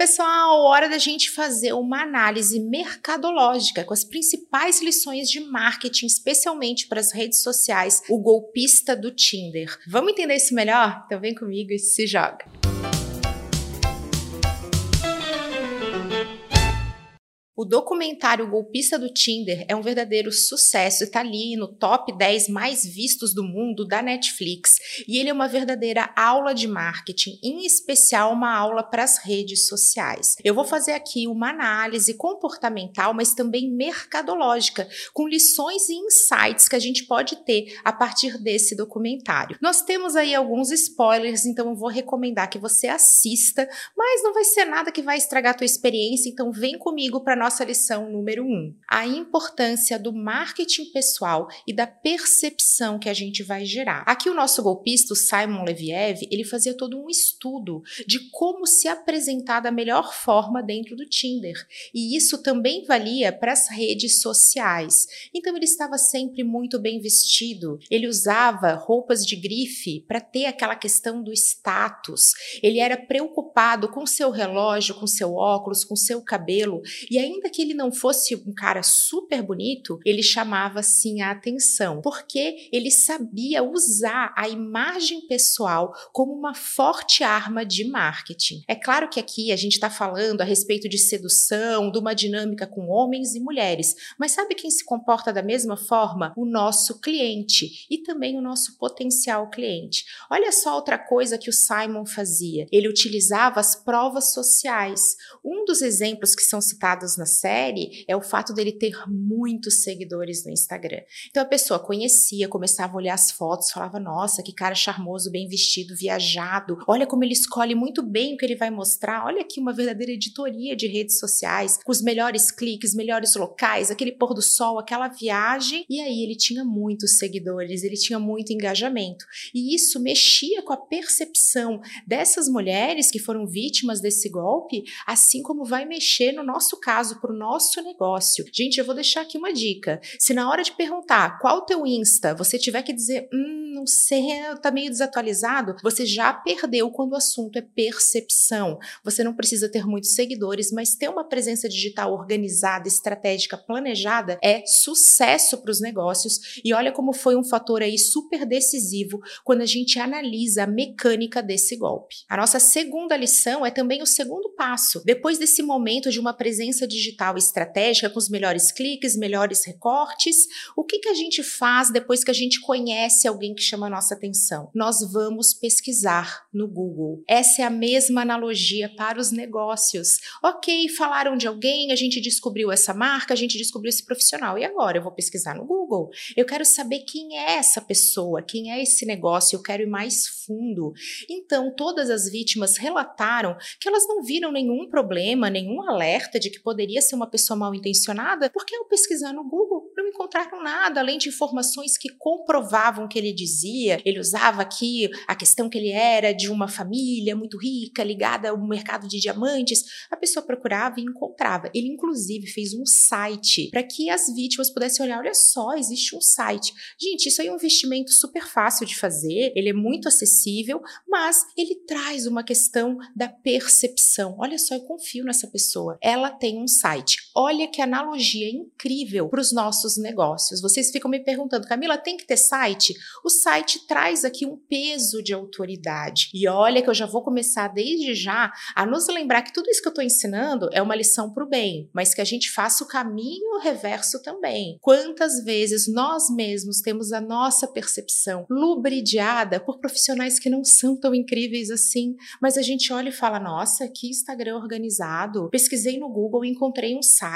pessoal, hora da gente fazer uma análise mercadológica com as principais lições de marketing, especialmente para as redes sociais, o golpista do Tinder. Vamos entender isso melhor? Então vem comigo e se joga. O documentário Golpista do Tinder é um verdadeiro sucesso, está ali no top 10 mais vistos do mundo da Netflix. E ele é uma verdadeira aula de marketing, em especial uma aula para as redes sociais. Eu vou fazer aqui uma análise comportamental, mas também mercadológica, com lições e insights que a gente pode ter a partir desse documentário. Nós temos aí alguns spoilers, então eu vou recomendar que você assista, mas não vai ser nada que vai estragar a tua experiência, então vem comigo para nós nossa lição número um: a importância do marketing pessoal e da percepção que a gente vai gerar. Aqui o nosso golpista, o Simon Leviev, ele fazia todo um estudo de como se apresentar da melhor forma dentro do Tinder. E isso também valia para as redes sociais. Então ele estava sempre muito bem vestido. Ele usava roupas de grife para ter aquela questão do status. Ele era preocupado com seu relógio, com seu óculos, com seu cabelo e ainda ainda que ele não fosse um cara super bonito, ele chamava sim a atenção, porque ele sabia usar a imagem pessoal como uma forte arma de marketing. É claro que aqui a gente está falando a respeito de sedução, de uma dinâmica com homens e mulheres, mas sabe quem se comporta da mesma forma? O nosso cliente e também o nosso potencial cliente. Olha só outra coisa que o Simon fazia. Ele utilizava as provas sociais. Um dos exemplos que são citados na série é o fato dele ter muitos seguidores no Instagram. Então a pessoa conhecia, começava a olhar as fotos, falava: Nossa, que cara charmoso, bem vestido, viajado. Olha como ele escolhe muito bem o que ele vai mostrar. Olha aqui uma verdadeira editoria de redes sociais, com os melhores cliques, melhores locais, aquele pôr do sol, aquela viagem. E aí ele tinha muitos seguidores, ele tinha muito engajamento. E isso mexia com a percepção dessas mulheres que foram vítimas desse golpe, assim como vai mexer no nosso caso para o nosso negócio. Gente, eu vou deixar aqui uma dica. Se na hora de perguntar qual o teu Insta, você tiver que dizer, hum, não sei, tá meio desatualizado, você já perdeu quando o assunto é percepção. Você não precisa ter muitos seguidores, mas ter uma presença digital organizada, estratégica, planejada é sucesso para os negócios. E olha como foi um fator aí super decisivo quando a gente analisa a mecânica desse golpe. A nossa segunda lição é também o segundo passo. Depois desse momento de uma presença digital digital estratégica com os melhores cliques, melhores recortes. O que, que a gente faz depois que a gente conhece alguém que chama a nossa atenção? Nós vamos pesquisar no Google. Essa é a mesma analogia para os negócios. Ok, falaram de alguém, a gente descobriu essa marca, a gente descobriu esse profissional. E agora? Eu vou pesquisar no Google. Eu quero saber quem é essa pessoa, quem é esse negócio, eu quero ir mais fundo. Então, todas as vítimas relataram que elas não viram nenhum problema, nenhum alerta de que poderia poderia ser uma pessoa mal intencionada, porque ao pesquisar no Google encontraram nada além de informações que comprovavam o que ele dizia. Ele usava aqui a questão que ele era de uma família muito rica, ligada ao mercado de diamantes. A pessoa procurava e encontrava. Ele, inclusive, fez um site para que as vítimas pudessem olhar: olha só, existe um site. Gente, isso aí é um investimento super fácil de fazer, ele é muito acessível, mas ele traz uma questão da percepção. Olha só, eu confio nessa pessoa. Ela tem um site site. Olha que analogia incrível para os nossos negócios. Vocês ficam me perguntando, Camila, tem que ter site? O site traz aqui um peso de autoridade. E olha que eu já vou começar desde já a nos lembrar que tudo isso que eu estou ensinando é uma lição para o bem, mas que a gente faça o caminho reverso também. Quantas vezes nós mesmos temos a nossa percepção lubridiada por profissionais que não são tão incríveis assim, mas a gente olha e fala: nossa, que Instagram organizado. Pesquisei no Google e encontrei um site.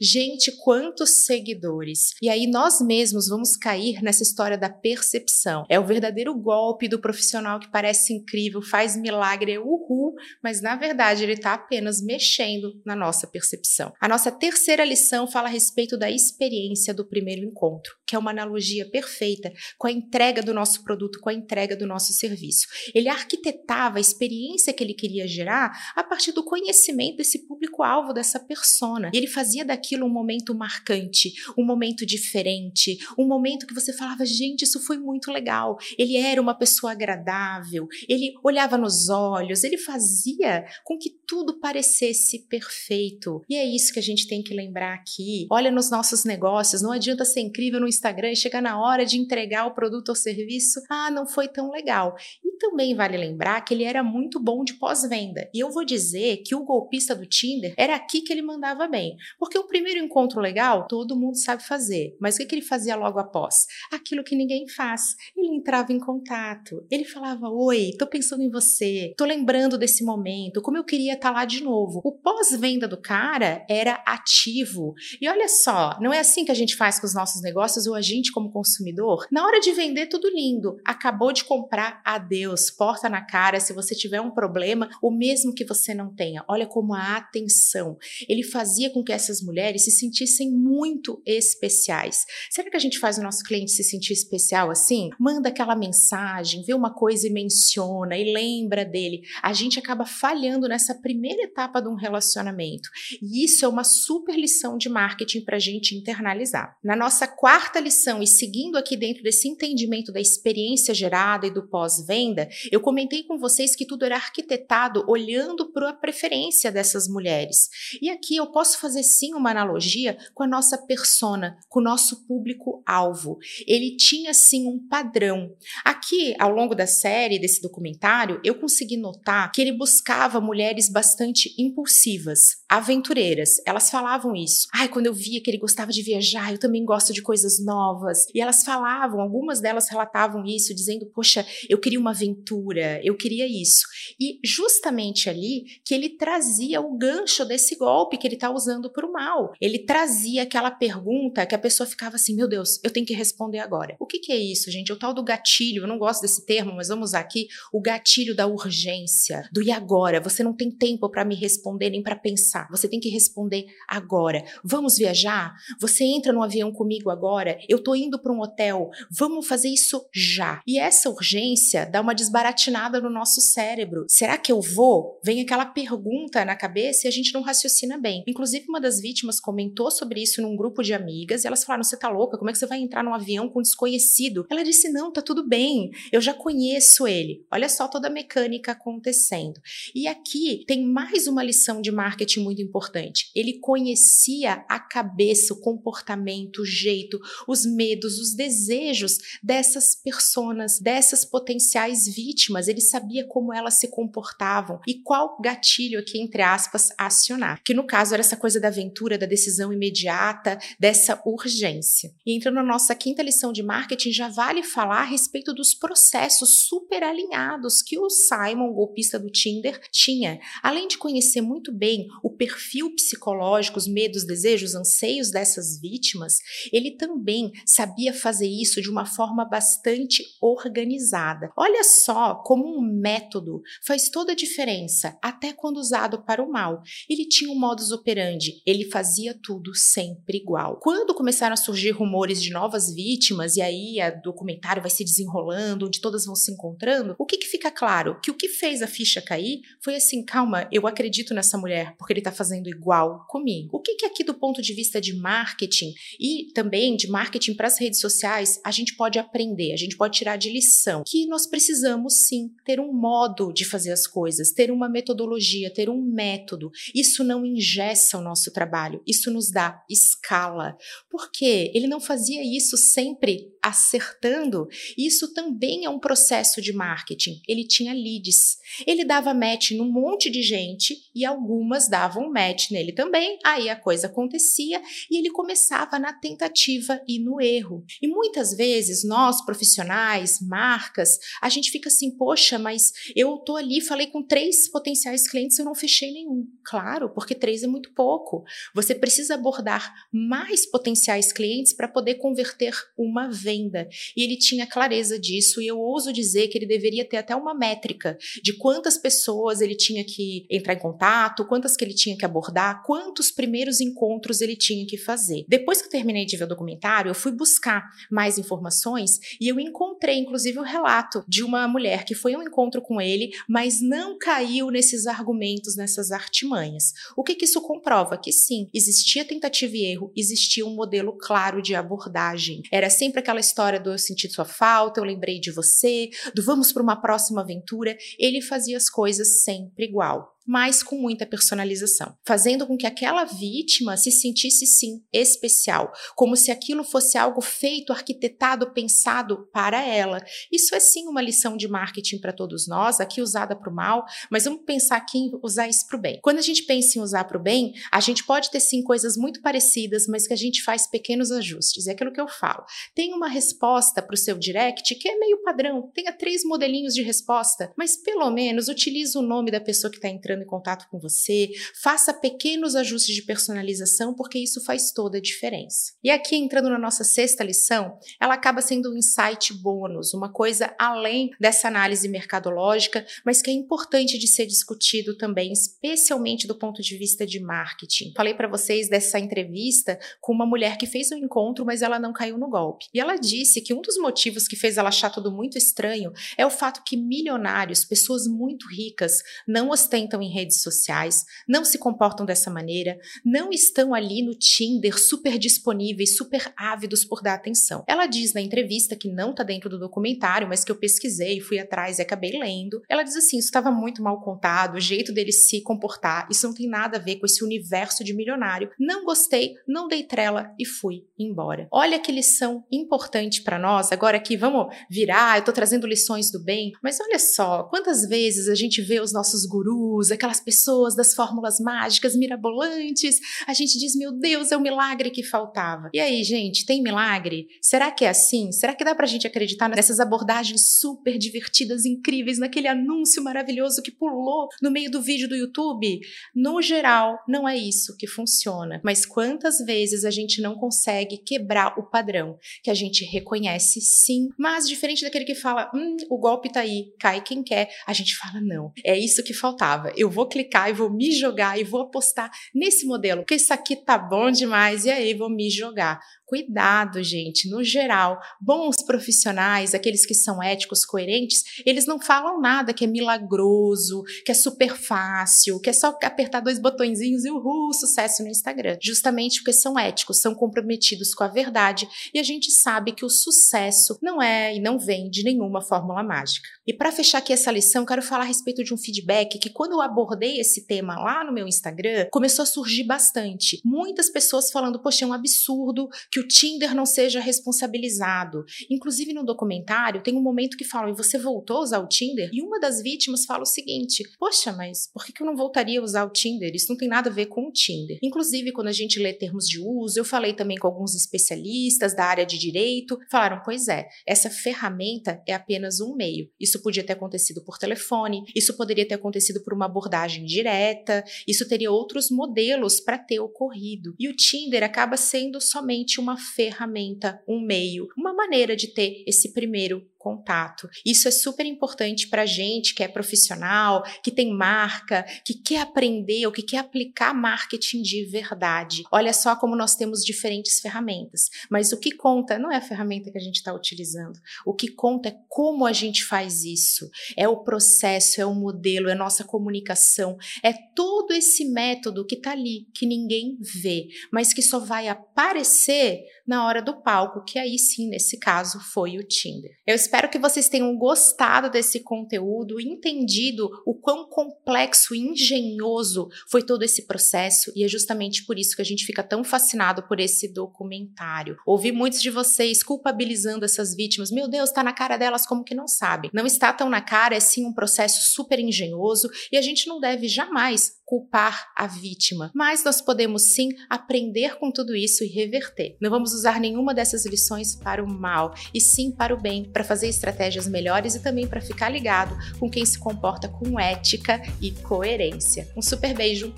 Gente, quantos seguidores! E aí nós mesmos vamos cair nessa história da percepção. É o verdadeiro golpe do profissional que parece incrível, faz milagre, uhul, mas na verdade ele está apenas mexendo na nossa percepção. A nossa terceira lição fala a respeito da experiência do primeiro encontro, que é uma analogia perfeita com a entrega do nosso produto, com a entrega do nosso serviço. Ele arquitetava a experiência que ele queria gerar a partir do conhecimento desse público-alvo, dessa persona. E ele fazia daquilo um momento marcante, um momento diferente, um momento que você falava, gente, isso foi muito legal. Ele era uma pessoa agradável, ele olhava nos olhos, ele fazia com que tudo parecesse perfeito. E é isso que a gente tem que lembrar aqui. Olha nos nossos negócios, não adianta ser incrível no Instagram e chegar na hora de entregar o produto ou serviço, ah, não foi tão legal. E também vale lembrar que ele era muito bom de pós-venda. E eu vou dizer que o golpista do Tinder era aqui que ele mandava bem. Porque o primeiro encontro legal, todo mundo sabe fazer. Mas o que, que ele fazia logo após? Aquilo que ninguém faz. Ele entrava em contato. Ele falava: Oi, tô pensando em você, tô lembrando desse momento, como eu queria estar tá lá de novo. O pós-venda do cara era ativo. E olha só, não é assim que a gente faz com os nossos negócios ou a gente, como consumidor? Na hora de vender, tudo lindo. Acabou de comprar, adeus, porta na cara. Se você tiver um problema, o mesmo que você não tenha. Olha como a atenção. Ele fazia com que essas mulheres se sentissem muito especiais. Será que a gente faz o nosso cliente se sentir especial assim? Manda aquela mensagem, vê uma coisa e menciona e lembra dele. A gente acaba falhando nessa primeira etapa de um relacionamento. E isso é uma super lição de marketing para a gente internalizar. Na nossa quarta lição, e seguindo aqui dentro desse entendimento da experiência gerada e do pós-venda, eu comentei com vocês que tudo era arquitetado olhando para a preferência dessas mulheres. E aqui eu posso fazer sim uma analogia com a nossa persona, com o nosso público-alvo. Ele tinha sim um padrão. Aqui, ao longo da série, desse documentário, eu consegui notar que ele buscava mulheres bastante impulsivas, aventureiras. Elas falavam isso. Ai, quando eu via que ele gostava de viajar, eu também gosto de coisas novas. E elas falavam, algumas delas relatavam isso, dizendo: Poxa, eu queria uma aventura, eu queria isso. E justamente ali que ele trazia o gancho desse golpe que ele está usando para o mal. Ele trazia aquela pergunta que a pessoa ficava assim: Meu Deus, eu tenho que responder agora. O que, que é isso, gente? O tal do gatilho, eu não gosto desse termo, mas vamos usar aqui o gatilho da urgência, do e agora. Você não tem tempo para me responder nem para pensar. Você tem que responder agora. Vamos viajar? Você entra no avião comigo agora? Eu tô indo para um hotel. Vamos fazer isso já. E essa urgência dá uma desbaratinada no nosso cérebro. Será que eu vou? Vem aquela pergunta na cabeça e a gente não raciocina bem. Inclusive, uma das vítimas comentou sobre isso num grupo de amigas e elas falaram: Você tá louca? Como é que você vai entrar num avião com um desconhecido? Ela disse: Não, tá tudo bem. Eu já conheço ele. Olha só toda a mecânica acontecendo. E aqui tem mais uma lição de marketing muito importante. Ele conhecia a cabeça, o comportamento, o jeito, os medos, os desejos dessas pessoas, dessas potenciais vítimas. Ele sabia como elas se comportavam e qual gatilho aqui, entre aspas, acionar. Que no caso era essa coisa da aventura, da decisão imediata, dessa urgência. E entrando na nossa quinta lição de marketing, já vale falar a respeito dos processos super alinhados que o Simon, golpista do Tinder, tinha. Além de conhecer muito bem o perfil psicológico, os medos, desejos, anseios dessas vítimas, ele também sabia fazer isso de uma forma bastante organizada. Olha só como um método faz toda a diferença, até quando usado para o mal. Ele tinha um modus operandi, ele fazia tudo sempre igual. Quando começaram a surgir rumores de novas vítimas, e aí o documentário vai se desenrolando, onde todas vão se encontrando, o que, que fica claro? Que o que fez a ficha cair foi assim: calma, eu acredito nessa mulher porque ele está fazendo igual comigo. O que, que aqui, do ponto de vista de marketing e também de marketing para as redes sociais, a gente pode aprender, a gente pode tirar de lição? Que nós precisamos sim ter um modo de fazer as coisas, ter uma metodologia, ter um método. Isso não ingessa nosso trabalho, isso nos dá escala. Porque ele não fazia isso sempre acertando. Isso também é um processo de marketing. Ele tinha leads. Ele dava match num monte de gente e algumas davam match nele também. Aí a coisa acontecia e ele começava na tentativa e no erro. E muitas vezes nós, profissionais, marcas, a gente fica assim, poxa, mas eu tô ali, falei com três potenciais clientes, eu não fechei nenhum. Claro, porque três é muito pouco. Você precisa abordar mais potenciais clientes para poder converter uma vez venda. E ele tinha clareza disso, e eu ouso dizer que ele deveria ter até uma métrica de quantas pessoas ele tinha que entrar em contato, quantas que ele tinha que abordar, quantos primeiros encontros ele tinha que fazer. Depois que eu terminei de ver o documentário, eu fui buscar mais informações e eu encontrei, inclusive, o relato de uma mulher que foi a um encontro com ele, mas não caiu nesses argumentos, nessas artimanhas. O que, que isso comprova? Que sim, existia tentativa e erro, existia um modelo claro de abordagem. Era sempre aquela história do eu senti sua falta, eu lembrei de você, do vamos para uma próxima aventura. Ele fazia as coisas sempre igual mas com muita personalização, fazendo com que aquela vítima se sentisse sim especial, como se aquilo fosse algo feito, arquitetado, pensado para ela. Isso é sim uma lição de marketing para todos nós, aqui usada para o mal, mas vamos pensar aqui em usar isso para o bem. Quando a gente pensa em usar para o bem, a gente pode ter sim coisas muito parecidas, mas que a gente faz pequenos ajustes. É aquilo que eu falo. Tem uma resposta para o seu direct que é meio padrão, tenha três modelinhos de resposta, mas pelo menos utilize o nome da pessoa que está entrando entrando em contato com você, faça pequenos ajustes de personalização, porque isso faz toda a diferença. E aqui, entrando na nossa sexta lição, ela acaba sendo um insight bônus, uma coisa além dessa análise mercadológica, mas que é importante de ser discutido também, especialmente do ponto de vista de marketing. Falei para vocês dessa entrevista com uma mulher que fez um encontro, mas ela não caiu no golpe. E ela disse que um dos motivos que fez ela achar tudo muito estranho é o fato que milionários, pessoas muito ricas, não ostentam em redes sociais, não se comportam dessa maneira, não estão ali no Tinder super disponíveis, super ávidos por dar atenção. Ela diz na entrevista que não está dentro do documentário, mas que eu pesquisei, fui atrás e acabei lendo. Ela diz assim: isso estava muito mal contado, o jeito dele se comportar, isso não tem nada a ver com esse universo de milionário. Não gostei, não dei trela e fui embora. Olha que lição importante para nós. Agora aqui, vamos virar, eu tô trazendo lições do bem, mas olha só, quantas vezes a gente vê os nossos gurus, aquelas pessoas das fórmulas mágicas mirabolantes, a gente diz, meu Deus, é o milagre que faltava. E aí, gente, tem milagre? Será que é assim? Será que dá pra gente acreditar nessas abordagens super divertidas, incríveis, naquele anúncio maravilhoso que pulou no meio do vídeo do YouTube? No geral, não é isso que funciona. Mas quantas vezes a gente não consegue quebrar o padrão que a gente reconhece sim, mas diferente daquele que fala, hum, o golpe tá aí, cai quem quer, a gente fala, não, é isso que faltava. Eu eu vou clicar e vou me jogar e vou apostar nesse modelo, porque isso aqui tá bom demais e aí vou me jogar. Cuidado, gente. No geral, bons profissionais, aqueles que são éticos, coerentes, eles não falam nada que é milagroso, que é super fácil, que é só apertar dois botõezinhos e uhul, sucesso no Instagram. Justamente porque são éticos, são comprometidos com a verdade e a gente sabe que o sucesso não é e não vem de nenhuma fórmula mágica. E para fechar aqui essa lição, quero falar a respeito de um feedback que quando eu abordei esse tema lá no meu Instagram, começou a surgir bastante. Muitas pessoas falando, poxa, é um absurdo que que o Tinder não seja responsabilizado. Inclusive no documentário tem um momento que falam, e você voltou a usar o Tinder? E uma das vítimas fala o seguinte: Poxa, mas por que eu não voltaria a usar o Tinder? Isso não tem nada a ver com o Tinder. Inclusive, quando a gente lê termos de uso, eu falei também com alguns especialistas da área de direito, falaram: pois é, essa ferramenta é apenas um meio. Isso podia ter acontecido por telefone, isso poderia ter acontecido por uma abordagem direta, isso teria outros modelos para ter ocorrido. E o Tinder acaba sendo somente uma uma ferramenta, um meio, uma maneira de ter esse primeiro contato. Isso é super importante para gente que é profissional, que tem marca, que quer aprender ou que quer aplicar marketing de verdade. Olha só como nós temos diferentes ferramentas, mas o que conta não é a ferramenta que a gente está utilizando. O que conta é como a gente faz isso. É o processo, é o modelo, é nossa comunicação, é todo esse método que está ali, que ninguém vê, mas que só vai aparecer na hora do palco, que aí sim, nesse caso, foi o Tinder. Eu espero que vocês tenham gostado desse conteúdo, entendido o quão complexo e engenhoso foi todo esse processo, e é justamente por isso que a gente fica tão fascinado por esse documentário. Ouvi muitos de vocês culpabilizando essas vítimas. Meu Deus, tá na cara delas como que não sabem. Não está tão na cara, é sim um processo super engenhoso e a gente não deve jamais culpar a vítima, mas nós podemos sim aprender com tudo isso e reverter. Não vamos usar nenhuma dessas lições para o mal, e sim para o bem, para fazer estratégias melhores e também para ficar ligado com quem se comporta com ética e coerência. Um super beijo,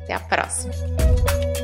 até a próxima!